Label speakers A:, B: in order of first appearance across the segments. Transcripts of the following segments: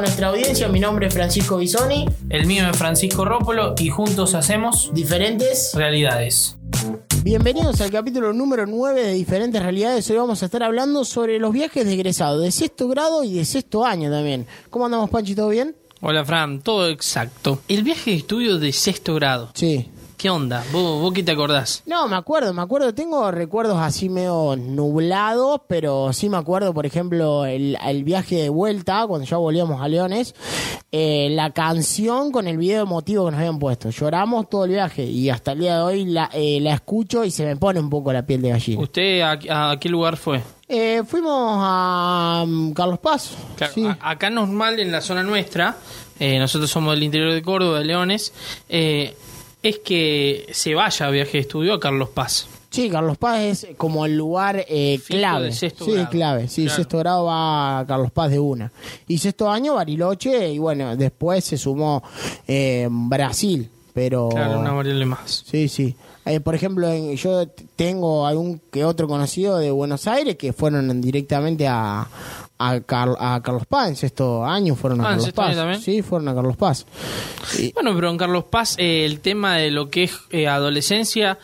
A: nuestra audiencia. Mi nombre es Francisco Bisoni.
B: El mío es Francisco Rópolo y juntos hacemos
A: Diferentes.
B: realidades.
A: Bienvenidos al capítulo número 9 de Diferentes Realidades. Hoy vamos a estar hablando sobre los viajes de egresado, de sexto grado y de sexto año también. ¿Cómo andamos, Panchi? ¿Todo bien?
B: Hola Fran, todo exacto. El viaje de estudio de sexto grado.
A: Sí.
B: ¿Qué onda? ¿Vos, vos qué te acordás?
A: No, me acuerdo, me acuerdo. Tengo recuerdos así medio nublados, pero sí me acuerdo, por ejemplo, el, el viaje de vuelta, cuando ya volvíamos a Leones, eh, la canción con el video emotivo que nos habían puesto. Lloramos todo el viaje y hasta el día de hoy la, eh, la escucho y se me pone un poco la piel de gallina.
B: ¿Usted a, a qué lugar fue?
A: Eh, fuimos a um, Carlos Paz.
B: Claro,
A: sí.
B: a- acá normal en la zona nuestra, nosotros somos del interior de Córdoba, de Leones, eh, es que se vaya a viaje de estudio a Carlos Paz.
A: Sí, Carlos Paz es como el lugar eh, clave. sí,
B: grado.
A: clave. Sí,
B: Claro.
A: sexto grado va a Carlos Paz de una. Y sexto año Bariloche y bueno, después se sumó eh, Brasil, pero...
B: Claro, una variable más.
A: Sí, sí. Eh, por ejemplo, en- yo tengo algún que otro conocido de Buenos Aires que fueron directamente a, a, Car- a Carlos Paz en sexto año, fueron a
B: Ah, ¿en
A: Carlos
B: año
A: Paz.
B: también?
A: Sí, fueron a Carlos Paz. Y-
B: Bueno, pero en Carlos Paz eh, el tema de lo que es eh, adolescencia,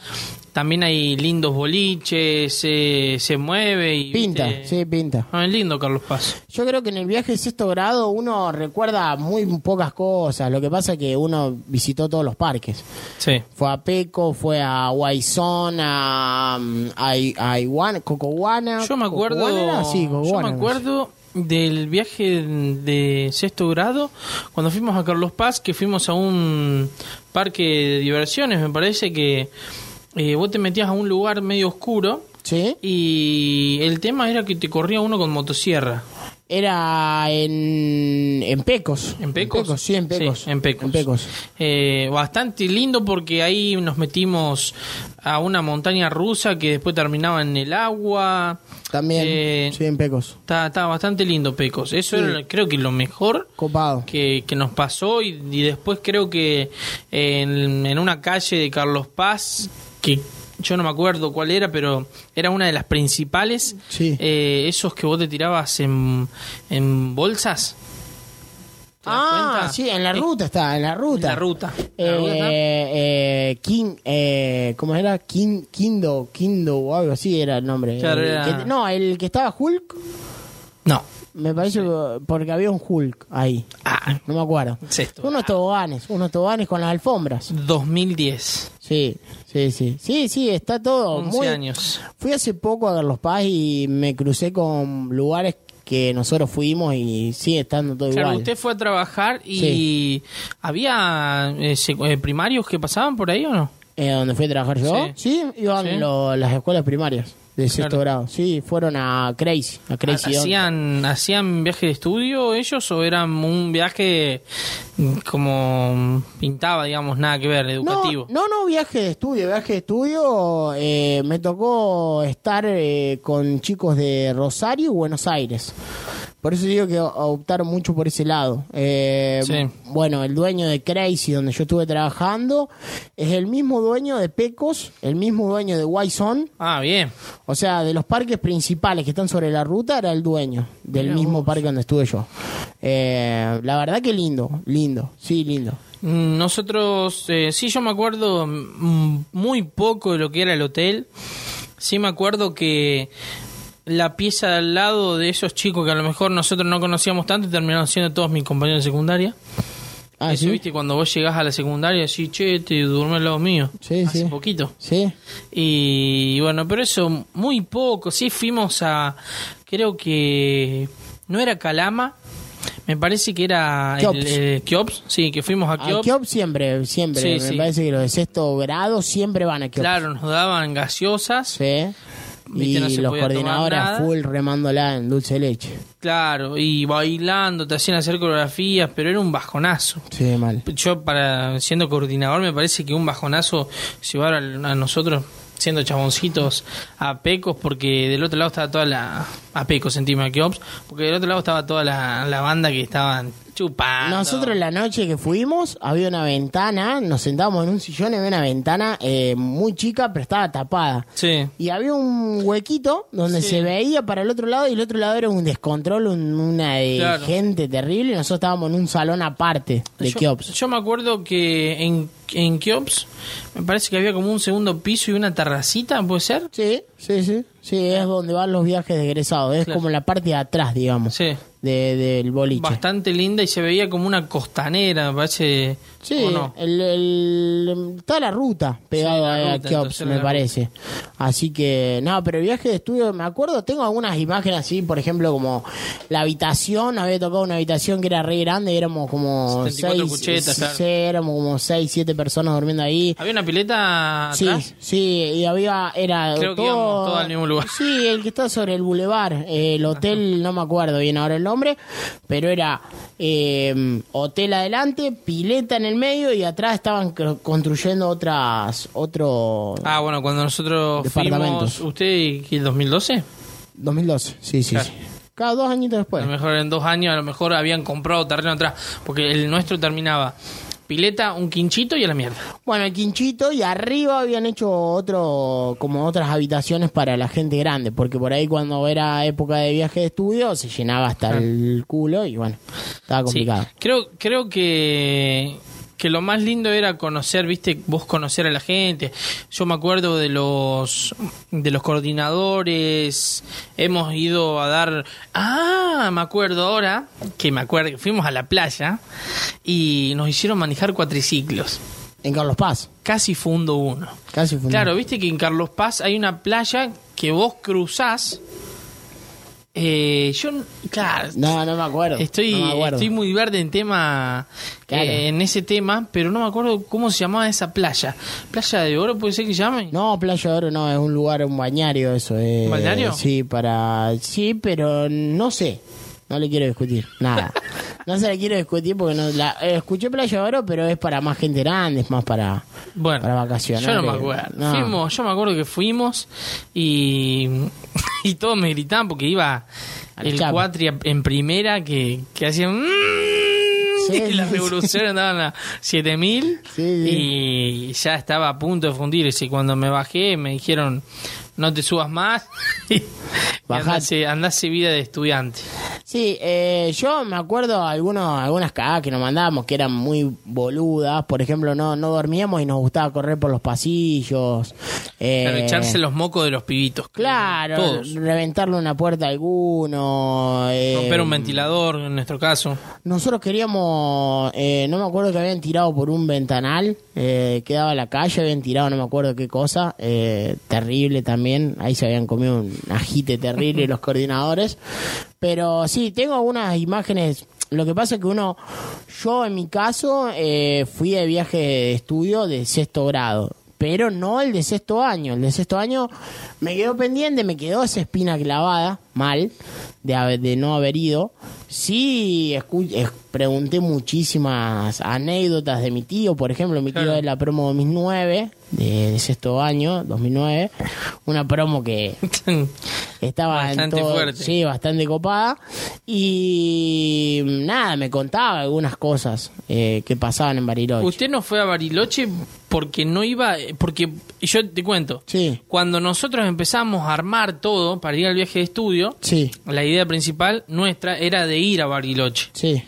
B: también hay lindos boliches, eh, se mueve y...
A: pinta,
B: viste,
A: sí, pinta.
B: Ah, es lindo Carlos Paz.
A: Yo creo que en el viaje de sexto grado uno recuerda muy pocas cosas. Lo que pasa es que uno visitó todos los parques.
B: Sí.
A: Fue a Peco, fue a Guayzón, a, a, a Iguana, Cocoguana.
B: Yo me acuerdo.
A: Sí,
B: yo
A: Cocoguana,
B: me
A: no sé.
B: acuerdo del viaje de sexto grado cuando fuimos a Carlos Paz, que fuimos a un parque de diversiones, me parece que eh, vos te metías a un lugar medio oscuro
A: Sí.
B: y el tema era que te corría uno con motosierra.
A: Era en, en Pecos.
B: ¿En Pecos?
A: sí, en Pecos.
B: Sí, en Pecos.
A: En Pecos.
B: Eh, bastante lindo porque ahí nos metimos a una montaña rusa que después terminaba en el agua.
A: También,
B: Eh,
A: sí, en Pecos.
B: Está, está bastante lindo Pecos. Eso
A: Sí.
B: era, creo que lo mejor
A: Copado.
B: que, que nos pasó y, y después creo que en, en una calle de Carlos Paz, que yo no me acuerdo cuál era, pero era una de las principales,
A: Sí.
B: eh, esos que vos te tirabas en, en bolsas. ¿Te das
A: Ah,
B: cuenta?
A: sí, en la
B: Eh,
A: ruta está, en la ruta.
B: En la ruta.
A: Eh, eh, King, eh, ¿cómo era? King, Kindo, Kindo o algo así era el nombre.
B: Claro,
A: El
B: era-
A: que- no, el que estaba Hulk,
B: No.
A: Me parece que- porque había un Hulk ahí.
B: Ah,
A: No me acuerdo.
B: sexto.
A: Unos toboganes, unos toboganes con las alfombras.
B: 2010.
A: Sí, sí, sí. Sí, sí, está todo
B: 11
A: muy...
B: años.
A: Fui hace poco a Carlos Paz y me crucé con lugares que nosotros fuimos y sigue estando todo
B: Claro,
A: igual.
B: usted fue a trabajar y había eh, eh, primarios que pasaban por ahí o no?
A: Eh, ¿Donde fui a trabajar yo? Sí, iban
B: Sí.
A: lo- las escuelas primarias de sexto
B: Claro.
A: grado. Sí, fueron a Crazy, a Crazy.
B: ¿Hacían, ¿Hacían viaje de estudio ellos o era un viaje como pintaba, digamos, nada que ver, educativo?
A: No, no, no, viaje de estudio. Viaje de estudio eh, me tocó estar eh, con chicos de Rosario y Buenos Aires. Por eso digo que optaron mucho por ese lado. Eh,
B: Sí.
A: Bueno, el dueño de Crazy, donde yo estuve trabajando, es el mismo dueño de Pecos, el mismo dueño de Wison.
B: Ah, bien.
A: O sea, de los parques principales que están sobre la ruta, era el dueño del mismo
B: vos.
A: parque donde estuve yo. Eh, la verdad que lindo, lindo, sí, lindo.
B: Nosotros, eh, sí, yo me acuerdo muy poco de lo que era el hotel. Sí me acuerdo que la pieza de al lado de esos chicos que a lo mejor nosotros no conocíamos tanto terminaron siendo todos mis compañeros de secundaria.
A: Ah,
B: Eso,
A: ¿sí?
B: viste, cuando vos llegás a la secundaria, así, che, te duerme al lado mío.
A: Sí,
B: Hace
A: sí.
B: poquito.
A: Sí.
B: Y bueno, pero eso, muy poco. Sí, fuimos a. Creo que. No era Calama. Me parece que era.
A: Kiops.
B: El, el Kiops. Sí, que fuimos a
A: A
B: Kiops.
A: Kiop siempre, siempre.
B: Sí,
A: me
B: sí.
A: parece que los de sexto grado siempre van a Kiop.
B: Claro, nos daban gaseosas.
A: Sí. Y
B: no
A: los coordinadores full remándola en dulce leche.
B: Claro, y bailando, te hacían hacer coreografías, pero era un bajonazo.
A: Sí, mal.
B: Yo, para siendo coordinador, me parece que un bajonazo llevar a, a nosotros, siendo chaboncitos, a Pecos, porque del otro lado estaba toda la a Peco sentimos a Keops, porque del otro lado estaba toda la, la banda que estaban chupando.
A: Nosotros la noche que fuimos había una ventana, nos sentábamos en un sillón y había una ventana eh, muy chica, pero estaba tapada.
B: Sí.
A: Y había un huequito donde
B: Sí.
A: se veía para el otro lado y el otro lado era un descontrol, un- una de
B: Claro.
A: gente terrible. y Nosotros estábamos en un salón aparte de
B: yo,
A: Keops.
B: yo me acuerdo que en, en Keops me parece que había como un segundo piso y una terracita, ¿puede ser?
A: Sí, sí, sí. Sí, es donde van los viajes de egresados. Es
B: Claro.
A: como la parte de atrás, digamos,
B: Sí.
A: De, del boliche.
B: Bastante linda y se veía como una costanera, me parece.
A: Sí,
B: ¿o no?
A: el, el- está la ruta
B: Sí, la
A: a Keops, me parece. Así que, no, pero viaje de estudio, me acuerdo, tengo algunas imágenes así, por ejemplo, como la habitación, había tocado una habitación que era re grande, éramos como
B: 74
A: seis,
B: cuchetas, claro.
A: sí, éramos como seis, siete personas durmiendo ahí.
B: Había una pileta
A: Sí,
B: atrás.
A: sí, y había, era
B: Creo que
A: todo,
B: íbamos todos al mismo lugar.
A: Sí, el que está sobre el bulevar, el hotel, no me acuerdo bien ahora el nombre, pero era eh, hotel adelante, pileta en el medio y atrás estaban construyendo otras, otro...
B: Ah, bueno, cuando nosotros fuimos, ¿usted qué, el 2012?
A: 2012, sí, sí,
B: Claro.
A: sí. Cada dos añitos después.
B: A lo mejor en dos años, a lo mejor habían comprado terreno atrás, porque el nuestro terminaba pileta, un quinchito y a la mierda.
A: Bueno, el quinchito y arriba habían hecho otro, como otras habitaciones para la gente grande, porque por ahí cuando era época de viaje de estudio se llenaba hasta el culo y bueno, estaba complicado.
B: Sí, creo, creo que, que lo más lindo era conocer, viste, vos conocer a la gente. Yo me acuerdo de los de los coordinadores, hemos ido a dar, ah, me acuerdo ahora, que me acuerdo que fuimos a la playa y nos hicieron manejar cuatriciclos.
A: En Carlos Paz,
B: Casi fundo uno.
A: casi fue
B: Claro, viste que en Carlos Paz hay una playa que vos cruzás. Eh, yo, claro,
A: No, no me acuerdo.
B: Estoy,
A: no me acuerdo.
B: estoy muy verde en tema,
A: Claro.
B: eh, en ese tema, pero no me acuerdo cómo se llamaba esa playa. ¿Playa de Oro puede ser que se llame?
A: No, Playa de Oro no, es un lugar, un bañario eso. Eh,
B: ¿Un balneario?
A: Sí, para... Sí, pero no sé. No le quiero discutir, nada. No se le quiero discutir porque no... La, eh, escuché Playa Oro, pero es para más gente grande, es más para...
B: Bueno,
A: para vacacionar,
B: yo no me
A: eh,
B: acuerdo.
A: no.
B: Fuimos, yo me acuerdo que fuimos y, y todos me gritaban porque iba
A: Al
B: el cuatri en primera que, que hacían... "Mm",
A: Sí,
B: y las revoluciones andaban a 7000
A: Sí, sí.
B: y ya estaba a punto de fundirse. Y cuando me bajé me dijeron, no te subas más
A: Bajate.
B: andase vida de estudiante.
A: Sí, eh, yo me acuerdo algunos, algunas cagadas que nos mandábamos que eran muy boludas. Por ejemplo, no, no dormíamos y nos gustaba correr por los pasillos. Eh,
B: Claro, echarse los mocos de los pibitos.
A: Claro,
B: Todos.
A: reventarle una puerta a alguno. eh,
B: Romper un ventilador, en nuestro caso.
A: Nosotros queríamos, eh, no me acuerdo que habían tirado por un ventanal, eh, que daba a la calle, habían tirado no me acuerdo qué cosa, eh, terrible también, ahí se habían comido un agite terrible los coordinadores, pero sí, tengo algunas imágenes, lo que pasa es que uno, yo en mi caso, eh, fui de viaje de estudio de sexto grado. Pero no el de sexto año. El de sexto año me quedó pendiente, me quedó esa espina clavada, mal, de, haber- de no haber ido. Sí, escu- eh, pregunté muchísimas anécdotas de mi tío, por ejemplo, mi tío
B: Claro.
A: de la promo 2009, de, de sexto año, 2009, una promo que estaba
B: Bastante
A: en todo,
B: fuerte.
A: sí, bastante copada y nada, me contaba algunas cosas eh, que pasaban en Bariloche.
B: Usted no fue a Bariloche porque no iba, porque yo te cuento,
A: Sí,
B: cuando nosotros empezamos a armar todo para ir al viaje de estudio,
A: sí,
B: la idea principal nuestra era de ir a Bariloche.
A: sí.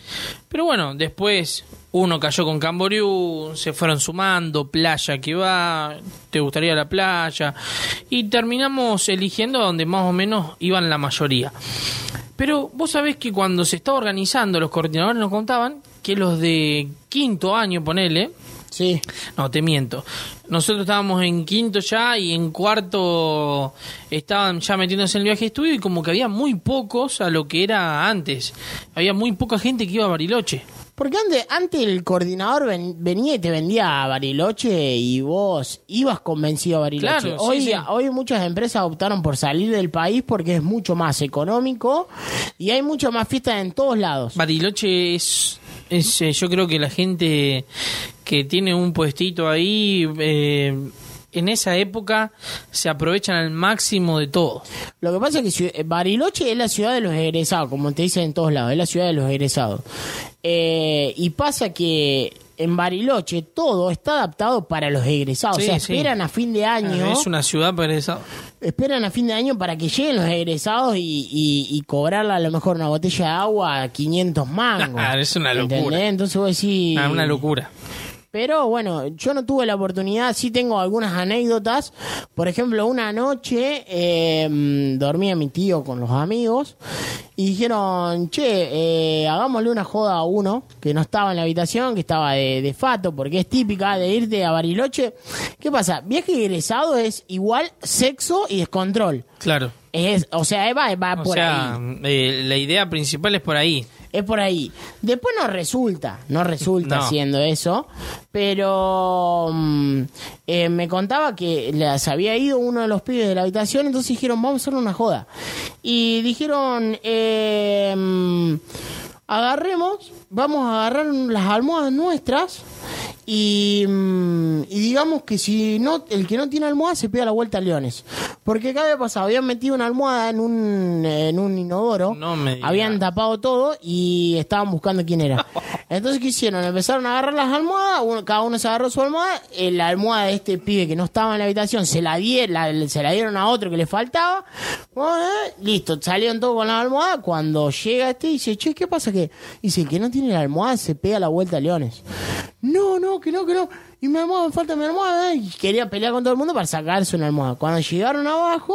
B: Pero bueno, después uno cayó con Camboriú, se fueron sumando, playa que va, te gustaría la playa, y terminamos eligiendo donde más o menos iban la mayoría. Pero vos sabés que cuando se estaba organizando, los coordinadores nos contaban que los de quinto año, ponele,
A: Sí,
B: no, te miento. Nosotros estábamos en quinto ya y en cuarto estaban ya metiéndose en el viaje de estudio y como que había muy pocos a lo que era antes. Había muy poca gente que iba a Bariloche.
A: Porque antes, antes el coordinador ven- venía y te vendía a Bariloche y vos ibas convencido a Bariloche.
B: Claro, sí,
A: hoy,
B: sí.
A: hoy muchas empresas optaron por salir del país porque es mucho más económico y hay mucho más fiestas en todos lados.
B: Bariloche es, eh, yo creo que la gente que tiene un puestito ahí eh, en esa época se aprovechan al máximo de todo.
A: Lo que pasa es que eh, Bariloche es la ciudad de los egresados, como te dicen en todos lados, es la ciudad de los egresados. Y pasa que en Bariloche todo está adaptado para los egresados.
B: Sí,
A: o sea,
B: sí.
A: esperan a fin de año,
B: Es una ciudad para eso.
A: esperan a fin de año para que lleguen los egresados y, y, y cobrarle a lo mejor una botella de agua a 500 mangos.
B: Es una locura.
A: ¿Entendés? Entonces vos decís...
B: Ah, una locura.
A: Pero bueno, yo no tuve la oportunidad, sí tengo algunas anécdotas. Por ejemplo, una noche eh, mm, dormía mi tío con los amigos y dijeron, che, eh, hagámosle una joda a uno que no estaba en la habitación, que estaba de, de fato, porque es típica de irte a Bariloche. ¿Qué pasa? Viaje egresado es igual sexo y descontrol.
B: Claro.
A: Es, o sea, va, va
B: O
A: por
B: sea,
A: ahí.
B: eh, la idea principal es por ahí.
A: Es por ahí. Después no resulta, no resulta
B: No.
A: haciendo eso, pero mm, eh, me contaba que les había ido uno de los pibes de la habitación, entonces dijeron, vamos a hacer una joda. Y dijeron, eh, mm, agarremos, vamos a agarrar las almohadas nuestras y, mm, y digamos que si no el que no tiene almohada se pega la vuelta a Leones. Porque acá había pasado, habían metido una almohada en un, en un inodoro,
B: No
A: habían tapado todo y estaban buscando quién era. Entonces, ¿qué hicieron? Empezaron a agarrar las almohadas, uno- cada uno se agarró su almohada, eh, la almohada de este pibe que no estaba en la habitación se la, die- la- se la dieron a otro que le faltaba, Bueno, eh, listo, salieron todos con la almohada, cuando llega este dice, che, ¿qué pasa que? Dice, el que no tiene la almohada se pega la vuelta a Leones. No, no, que no, que no. Y mi almohada, me falta mi almohada. eh, Y quería pelear con todo el mundo para sacarse una almohada. Cuando llegaron abajo,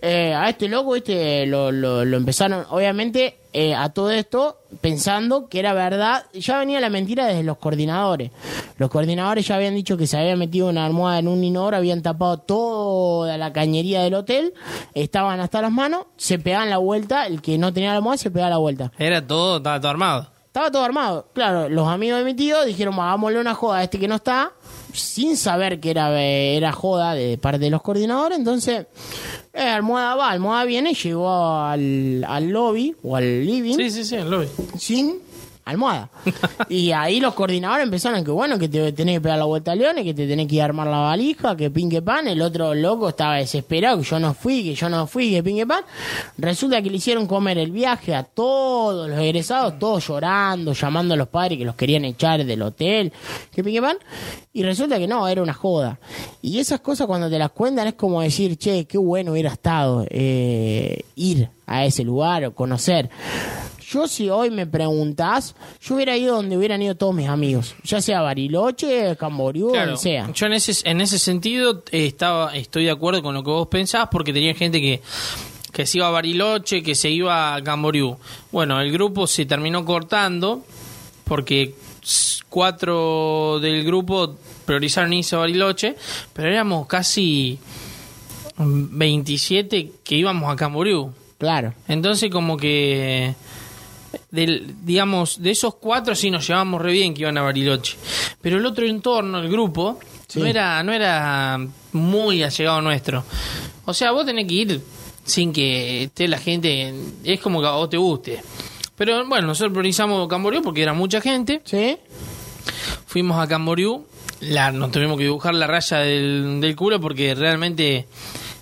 A: eh, a este loco, este, lo, lo, lo empezaron, obviamente, eh, a todo esto, pensando que era verdad. Ya venía la mentira desde los coordinadores. Los coordinadores ya habían dicho que se había metido una almohada en un inodoro, habían tapado toda la cañería del hotel, estaban hasta las manos, se pegaban la vuelta, el que no tenía la almohada se pegaba la vuelta.
B: Era todo, estaba todo armado.
A: Estaba todo armado. Claro, los amigos de mi tío dijeron, hagámosle una joda a este que no está, sin saber que era, eh, era joda de parte de los coordinadores. Entonces, eh, Almohada va, Almohada viene, llegó al, al lobby o al living
B: Sí, sí, sí, lo vi.
A: sin almohada. y ahí los coordinadores empezaron que bueno, que te tenés que pegar la vuelta a Leones, que te tenés que ir armar la valija, que pin que pan. El otro loco estaba desesperado, que yo no fui, que yo no fui, que pin que pan. Resulta que le hicieron comer el viaje a todos los egresados, todos llorando, llamando a los padres que los querían echar del hotel, que pin que pan. Y resulta que no, era una joda. Y esas cosas cuando te las cuentan es como decir, che, qué bueno hubiera estado eh, ir a ese lugar o conocer. Yo si hoy me preguntás, yo hubiera ido donde hubieran ido todos mis amigos, ya sea Bariloche, Camboriú,
B: Claro,
A: donde sea.
B: yo en ese, en ese sentido eh, estaba, estoy de acuerdo con lo que vos pensás porque tenía gente que, que se iba a Bariloche, que se iba a Camboriú. Bueno, el grupo se terminó cortando porque cuatro del grupo priorizaron irse a Bariloche, pero éramos casi 27 que íbamos a Camboriú.
A: Claro,
B: Entonces como que del, digamos, de esos cuatro sí nos llevamos re bien que iban a Bariloche. Pero el otro entorno, el grupo,
A: Sí.
B: no era, no era muy allegado nuestro. O sea, vos tenés que ir sin que esté la gente, es como que a vos te guste. Pero bueno, nosotros priorizamos Camboriú porque era mucha gente.
A: ¿sí?
B: Fuimos a Camboriú, la, nos tuvimos que dibujar la raya del, del culo porque realmente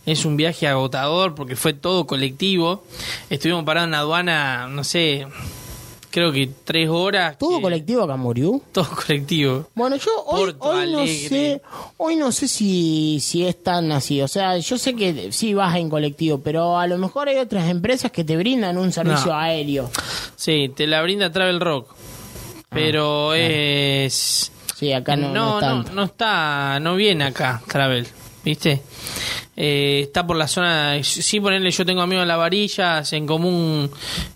B: es un viaje agotador porque fue todo colectivo. Estuvimos parados en la aduana, no sé, creo que tres horas.
A: ¿Todo
B: que-
A: colectivo a Camboriú?
B: Todo colectivo.
A: Bueno, yo hoy, no sé, hoy no sé si, si es tan así. O sea, yo sé que sí vas en colectivo, pero a lo mejor hay otras empresas que te brindan un servicio
B: No.
A: aéreo.
B: Sí, te la brinda Travel Rock. Pero es...
A: Sí, acá no, no,
B: no, no, no está, no viene acá Travel, ¿viste? Eh, está por la zona, sí, ponerle, yo tengo amigos en la varilla, en común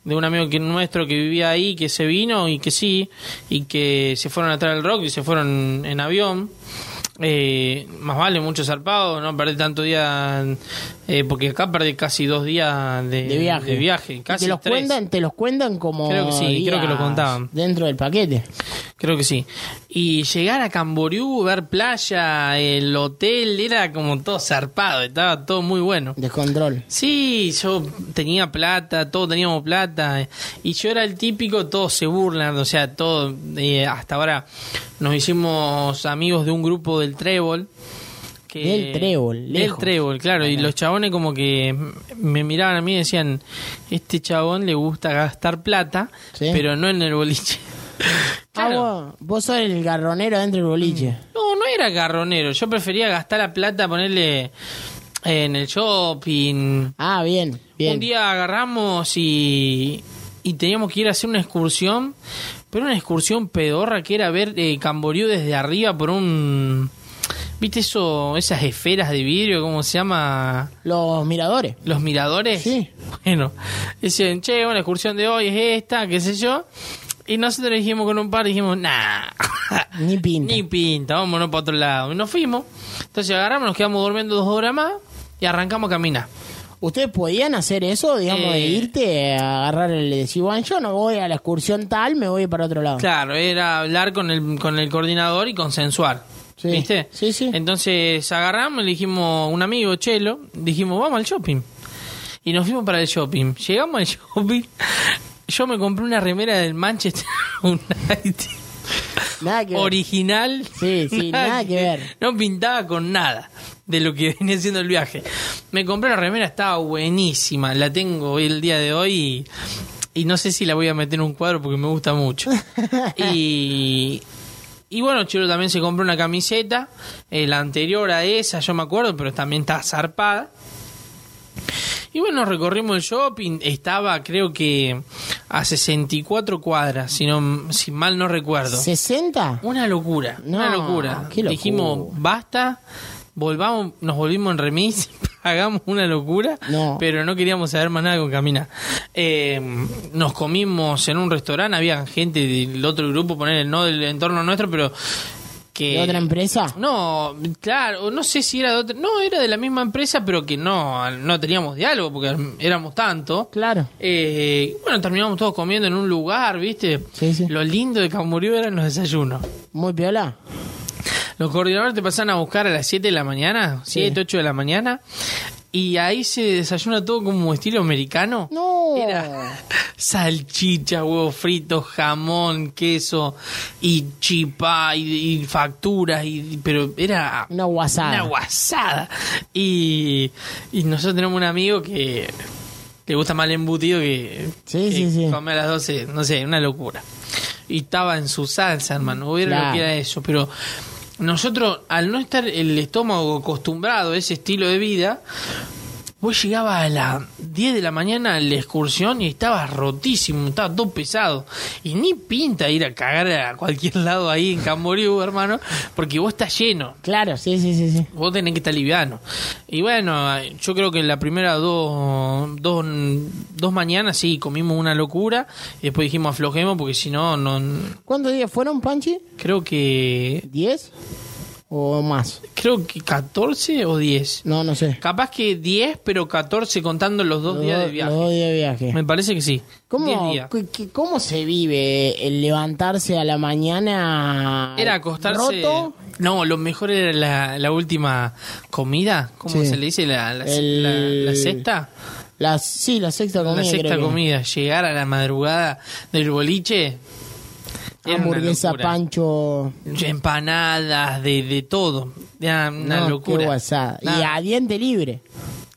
B: de un amigo que nuestro que vivía ahí, que se vino y que sí, y que se fueron a Travel Rock y se fueron en avión. Eh, más vale mucho zarpado, no perder tanto día, eh, porque acá perdí casi dos días de,
A: de viaje.
B: de viaje, casi
A: te los
B: tres.
A: cuentan, te los cuentan como
B: Creo que sí, creo que lo contaban.
A: dentro del paquete.
B: Creo que sí. Y llegar a Camboriú, ver playa, el hotel, era como todo zarpado, estaba todo muy bueno.
A: Descontrol.
B: Sí, yo tenía plata, todos teníamos plata, y yo era el típico, todos se burlan, o sea, todo, eh, hasta ahora nos hicimos amigos de un grupo del Trébol, que
A: Del trébol,
B: del trébol claro y los chabones como que me miraban a mí y decían este chabón le gusta gastar plata
A: Sí.
B: pero no en el boliche
A: Ah,
B: Claro.
A: vos, vos sos el garronero dentro del boliche.
B: no no era garronero yo prefería gastar la plata ponerle en el shopping
A: Ah, bien, bien.
B: un día agarramos y y teníamos que ir a hacer una excursión pero una excursión pedorra que era ver eh, Camboriú desde arriba por un ¿Viste eso, esas esferas de vidrio, cómo se llama?
A: Los miradores.
B: Los miradores.
A: Sí.
B: Bueno, dicen, che, bueno, la excursión de hoy es esta, qué sé yo. Y nosotros dijimos con un par, dijimos, nah,
A: Ni pinta.
B: ni pinta, vámonos para otro lado. Y nos fuimos. Entonces agarramos, nos quedamos durmiendo dos horas más y arrancamos a caminar.
A: ¿Ustedes podían hacer eso, digamos, de
B: Eh.
A: irte a agarrar el decir, bueno, yo no voy a la excursión tal, me voy para otro lado?
B: Claro, era hablar con el, con el coordinador y consensuar.
A: Sí.
B: ¿Viste?
A: Sí, sí.
B: Entonces agarramos, le dijimos a un amigo, Chelo, dijimos, vamos al shopping. Y nos fuimos para el shopping. Llegamos al shopping. Yo me compré una remera del Manchester United.
A: Nada que ver.
B: Original.
A: Sí, sí, nada que ver.
B: No pintaba con nada de lo que venía siendo el viaje. Me compré la remera, estaba buenísima. La tengo hoy el día de hoy y, y no sé si la voy a meter en un cuadro porque me gusta mucho. y, y bueno, Chelo también se compró una camiseta, eh, la anterior a esa, yo me acuerdo, pero también está zarpada. Y bueno, recorrimos el shopping, estaba creo que a 64 cuadras, si, no, si mal no recuerdo.
A: ¿60?
B: Una locura, una locura.
A: locura.
B: Dijimos, basta, volvamos, nos volvimos en remis, hagamos una locura,
A: No.
B: pero no queríamos saber más nada con Camina. Eh, nos comimos en un restaurante, había gente del otro grupo, poner no del entorno nuestro, pero que...
A: ¿De otra empresa?
B: No, claro, no sé si era de otra... No, era de la misma empresa, pero que no, no teníamos diálogo porque éramos tanto.
A: Claro.
B: Eh, bueno, terminamos todos comiendo en un lugar, ¿viste?
A: Sí, sí.
B: Lo lindo de Camboriú eran los desayunos.
A: Muy piola.
B: Los coordinadores te pasan a buscar a las 7 de la mañana, 7, 8 de la mañana, y ahí se desayuna todo como estilo americano.
A: No.
B: Era salchicha, huevos fritos, jamón, queso y chipá y, y facturas, y, pero era
A: Una guasada.
B: una guasada. Y, y nosotros tenemos un amigo que le gusta más el embutido que,
A: Sí,
B: que
A: sí, sí.
B: come a las 12, no sé, una locura. Y estaba en su salsa, hermano, hubiera
A: Claro.
B: lo que era eso, pero nosotros, al no estar el estómago acostumbrado a ese estilo de vida, vos llegabas a las 10 de la mañana a la excursión y estabas rotísimo, estaba todo pesado. Y ni pinta ir a cagar a cualquier lado ahí en Camboriú, hermano, porque vos estás lleno.
A: Claro, sí, sí, sí, sí.
B: Vos tenés que estar liviano. Y bueno, yo creo que en la primera dos, dos, dos mañanas sí comimos una locura. Y después dijimos aflojemos porque si no, no.
A: ¿Cuántos días fueron, Panchi?
B: Creo que.
A: ¿10? ¿O más?
B: Creo que 14 o 10.
A: No, no sé.
B: Capaz que 10, pero 14 contando los dos
A: Los
B: días de viaje.
A: los dos días de viaje.
B: Me parece que sí. 10
A: ¿Cómo, ¿Cómo se vive el levantarse a la mañana?
B: Era acostarse.
A: roto?
B: No, lo mejor era la, la última comida. ¿Cómo
A: Sí.
B: se le dice? La, la,
A: El-
B: la- la sexta.
A: La, sí, la sexta comida.
B: la sexta comida. Llegar a la madrugada del boliche. Era
A: Hamburguesa, pancho.
B: Empanadas, de, de todo. Era una
A: no,
B: locura.
A: Qué. Y a diente libre.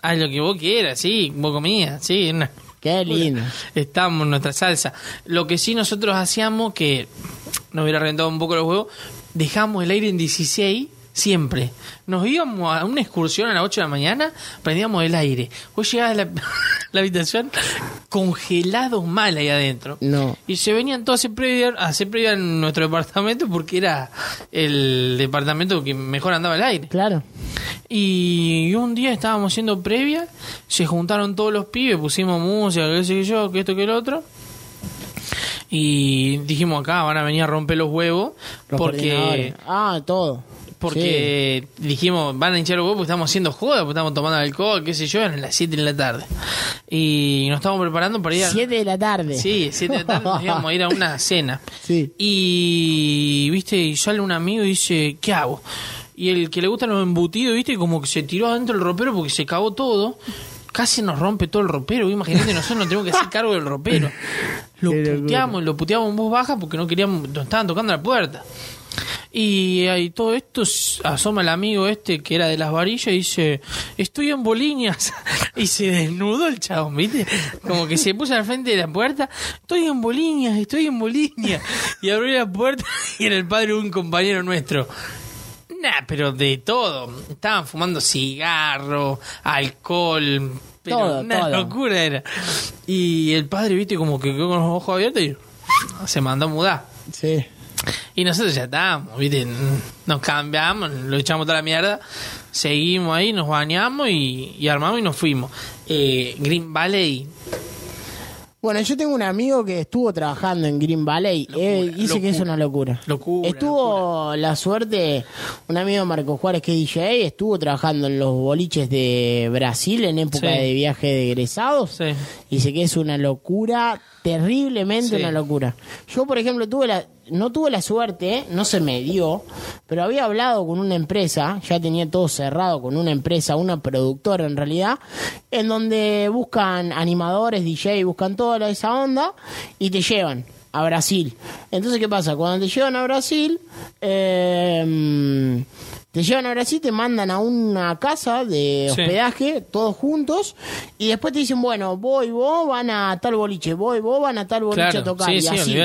B: Haz lo que vos quieras, sí, vos comías, sí. una-
A: Qué lindo.
B: Estamos en nuestra salsa. Lo que sí nosotros hacíamos, que nos hubiera rentado un poco los huevos, dejamos el aire en 16 siempre. Nos íbamos a una excursión a las 8 de la mañana, prendíamos el aire. Vos llegabas a la, la habitación congelado mal ahí adentro.
A: No.
B: Y se venían todos a hacer previa, a hacer previa en nuestro departamento porque era el departamento que mejor andaba el aire.
A: Claro.
B: Y un día estábamos haciendo previa, se juntaron todos los pibes, pusimos música, qué sé yo, que esto, que el otro. Y dijimos acá, van a venir a romper los huevos,
A: Los
B: porque.
A: Ah, todo.
B: Porque dijimos, van a hinchar los huevos porque estamos haciendo joda, porque estamos tomando alcohol, qué sé yo, eran las 7 de la tarde. Y nos estamos preparando para ir a...
A: 7 de la tarde.
B: Sí, 7 de la tarde nos íbamos a ir a una cena.
A: Sí.
B: Y, viste, y sale un amigo y dice, ¿qué hago? Y el que le gustan los embutidos, viste, como que se tiró adentro del ropero porque se cagó todo. Casi nos rompe todo el ropero. Imagínate, nosotros nos tenemos que hacer cargo del ropero. Lo puteamos, lo puteamos en voz baja porque no queríamos, nos estaban tocando la puerta. Y ahí todo esto asoma el amigo este que era de las varillas y dice, estoy en Boliñas. y se desnudó el chabón, ¿viste? Como que se puso al frente de la puerta, estoy en Boliñas, estoy en Boliñas. Y abrió la puerta y era el padre de un compañero nuestro. Nah, pero de todo. Estaban fumando cigarro, alcohol. Pero
A: Todo,
B: una
A: todo.
B: locura era. Y el padre, viste, como que quedó con los ojos abiertos y se mandó a mudar.
A: Sí.
B: Y nosotros ya estábamos, ¿viste? Nos cambiamos, lo echamos toda la mierda, seguimos ahí, nos bañamos y, y armamos y nos fuimos. Eh, Green Valley,
A: Bueno, yo tengo un amigo que estuvo trabajando en Green Valley. eh, dice que es
B: locura.
A: una locura.
B: Locura,
A: Estuvo la suerte, un amigo de Marco Juárez que es DJ, estuvo trabajando en los boliches de Brasil en época
B: Sí.
A: de viaje de egresados.
B: Sí.
A: Dice que es una locura, terriblemente
B: Sí.
A: una locura. Yo, por ejemplo, tuve la, no tuve la suerte, no se me dio, pero había hablado con una empresa, ya tenía todo cerrado con una empresa, una productora en realidad, en donde buscan animadores, DJ, buscan toda esa onda y te llevan a Brasil. Entonces, ¿qué pasa? Cuando te llevan a Brasil, eh, te llevan a Brasil, te mandan a una casa de
B: Sí.
A: hospedaje, todos juntos, y después te dicen, bueno, voy, vos van a tal boliche, voy, vos van a tal boliche
B: Claro,
A: a tocar,
B: sí,
A: y
B: sí,
A: así.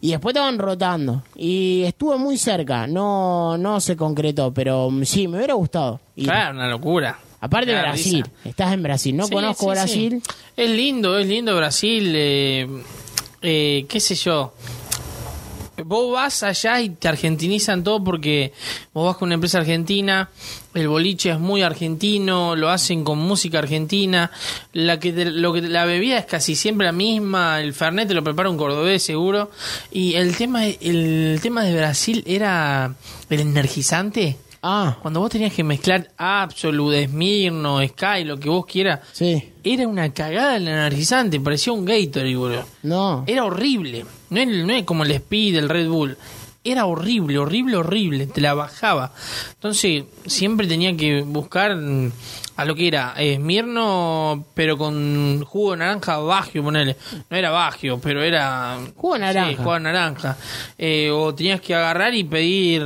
A: Y después te van rotando. Y estuve muy cerca, no, no se concretó, pero sí, me hubiera gustado. ir.
B: claro, una locura.
A: Aparte de Brasil,
B: risa.
A: estás en Brasil, no
B: Sí,
A: conozco
B: sí,
A: Brasil.
B: sí. Es lindo, es lindo Brasil. eh, eh, ¿Qué sé yo? Vos vas allá y te argentinizan todo porque vos vas con una empresa argentina, el boliche es muy argentino, lo hacen con música argentina, la que te- lo que te- la bebida es casi siempre la misma, el fernet te lo prepara un cordobés seguro y el tema el tema de Brasil era el energizante.
A: Ah,
B: Cuando vos tenías que mezclar Absolute, Smirno, Sky, lo que vos quieras,
A: sí,
B: era una cagada el energizante, parecía un Gatorade, boludo.
A: no.
B: Era horrible. No es, no es como el Speed, el Red Bull. Era horrible, horrible, horrible. Te la bajaba. Entonces, siempre tenía que buscar mm, a lo que era eh, Smirno, pero con jugo de naranja bagio, ponele. No era bagio, pero era.
A: Jugo de naranja.
B: Sí, jugo de naranja. Eh, o tenías que agarrar y pedir.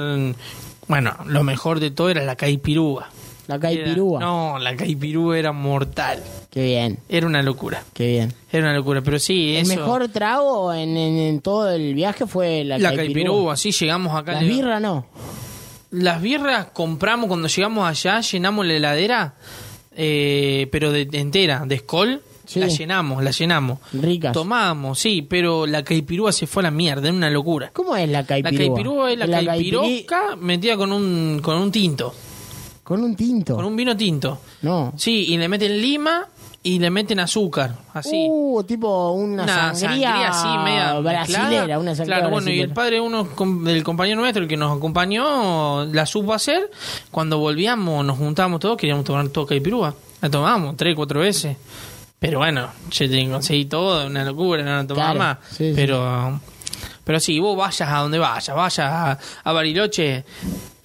B: Bueno, lo mejor de todo era la caipirúa.
A: La caipirúa.
B: Era- no, la caipirúa era mortal.
A: Qué bien,
B: Era una locura.
A: qué bien.
B: Era una locura, pero sí,
A: El
B: eso.
A: mejor trago en, en- en todo el viaje fue la,
B: la
A: caipirúa.
B: caipirúa, sí, llegamos acá.
A: Las
B: le-
A: birras no.
B: Las birras compramos cuando llegamos allá, llenamos la heladera, eh, pero de, de entera, de
A: Sí.
B: la llenamos, la llenamos.
A: Ricas.
B: Tomamos, sí, pero la caipirúa se fue a la mierda, era una locura.
A: ¿Cómo es la
B: La
A: caipirúa?
B: caipirúa es la,
A: caipiri-
B: caipiroca metida con un, con un tinto,
A: Con un tinto.
B: con un vino tinto.
A: No.
B: Sí, y le meten lima y le meten azúcar, así.
A: Uh, tipo una,
B: una
A: sangría,
B: así media
A: brasilera,
B: mezclada.
A: una sangría
B: claro bueno y el padre uno del compañero nuestro el que nos acompañó la supo hacer cuando volvíamos nos juntábamos todos queríamos tomar todo caipirúa la tomábamos tres cuatro veces pero bueno yo te conseguí todo una locura no la tomaba
A: Claro,
B: más
A: sí, sí.
B: pero pero sí vos vayas a donde vayas vayas a, a Bariloche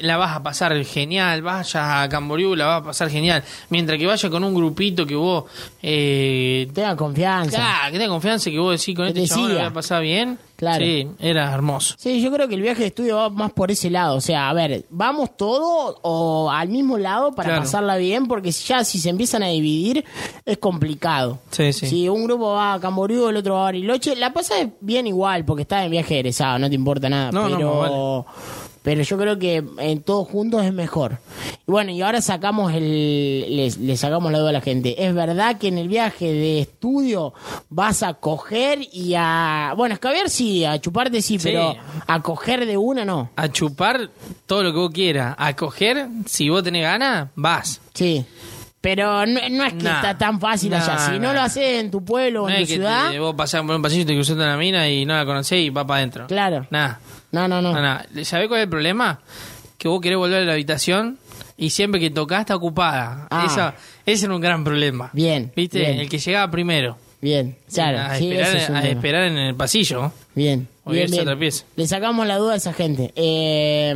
B: la vas a pasar genial vayas a Camboriú la vas a pasar genial mientras que vayas con un grupito que vos eh,
A: Tenga confianza.
B: Claro, que tenga confianza que vos decís con
A: Que
B: este
A: te
B: chabón
A: siga.
B: voy a pasar bien.
A: Claro.
B: Sí, era hermoso.
A: Sí, yo creo que el viaje de estudio va más por ese lado. O sea, a ver, vamos todos o al mismo lado para
B: Claro.
A: pasarla bien, porque si ya si se empiezan a dividir es complicado.
B: Sí, sí.
A: Si un grupo va a Camboriú, el otro va a Bariloche, la pasas bien igual, porque estás en viaje egresado, no te importa nada.
B: No, no,
A: pero, pero yo creo que en todos juntos es mejor. Y bueno, y ahora sacamos el, le, le sacamos la duda a la gente. ¿Es verdad que en el viaje de estudio vas a coger y a, bueno, a escabear sí, a chuparte sí,
B: Sí.
A: pero a coger de una no?
B: A chupar todo lo que vos quieras. A coger, si vos tenés ganas, vas.
A: Sí. Pero no, no es que
B: Nah.
A: está tan fácil allá.
B: Nah,
A: Si no lo haces en tu pueblo o
B: No
A: en
B: es
A: tu
B: que
A: ciudad,
B: te- vos pasás por un pasillo y te cruzaste una mina y no la conocés y vas para adentro.
A: claro.
B: Nada.
A: No, no, no.
B: No, nada. ¿Sabés cuál es el problema? Que vos querés volver a la habitación y siempre que tocás está ocupada.
A: Ah.
B: Esa, ese era un gran problema.
A: Bien,
B: ¿Viste?
A: bien.
B: El que llegaba primero.
A: Bien, claro.
B: a,
A: sí,
B: esperar,
A: es
B: a esperar en el pasillo.
A: Bien,
B: O
A: bien,
B: irse a
A: bien.
B: otra pieza.
A: Le sacamos la duda a esa gente. Eh,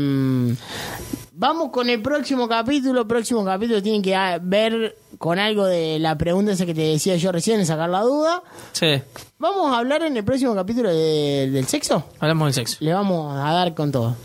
A: vamos con el próximo capítulo. El próximo capítulo tiene que ah, ver con algo de la pregunta esa que te decía yo recién, sacar la duda.
B: Sí.
A: Vamos a hablar en el próximo capítulo de- del sexo.
B: Hablamos del sexo.
A: Le vamos a dar con todo.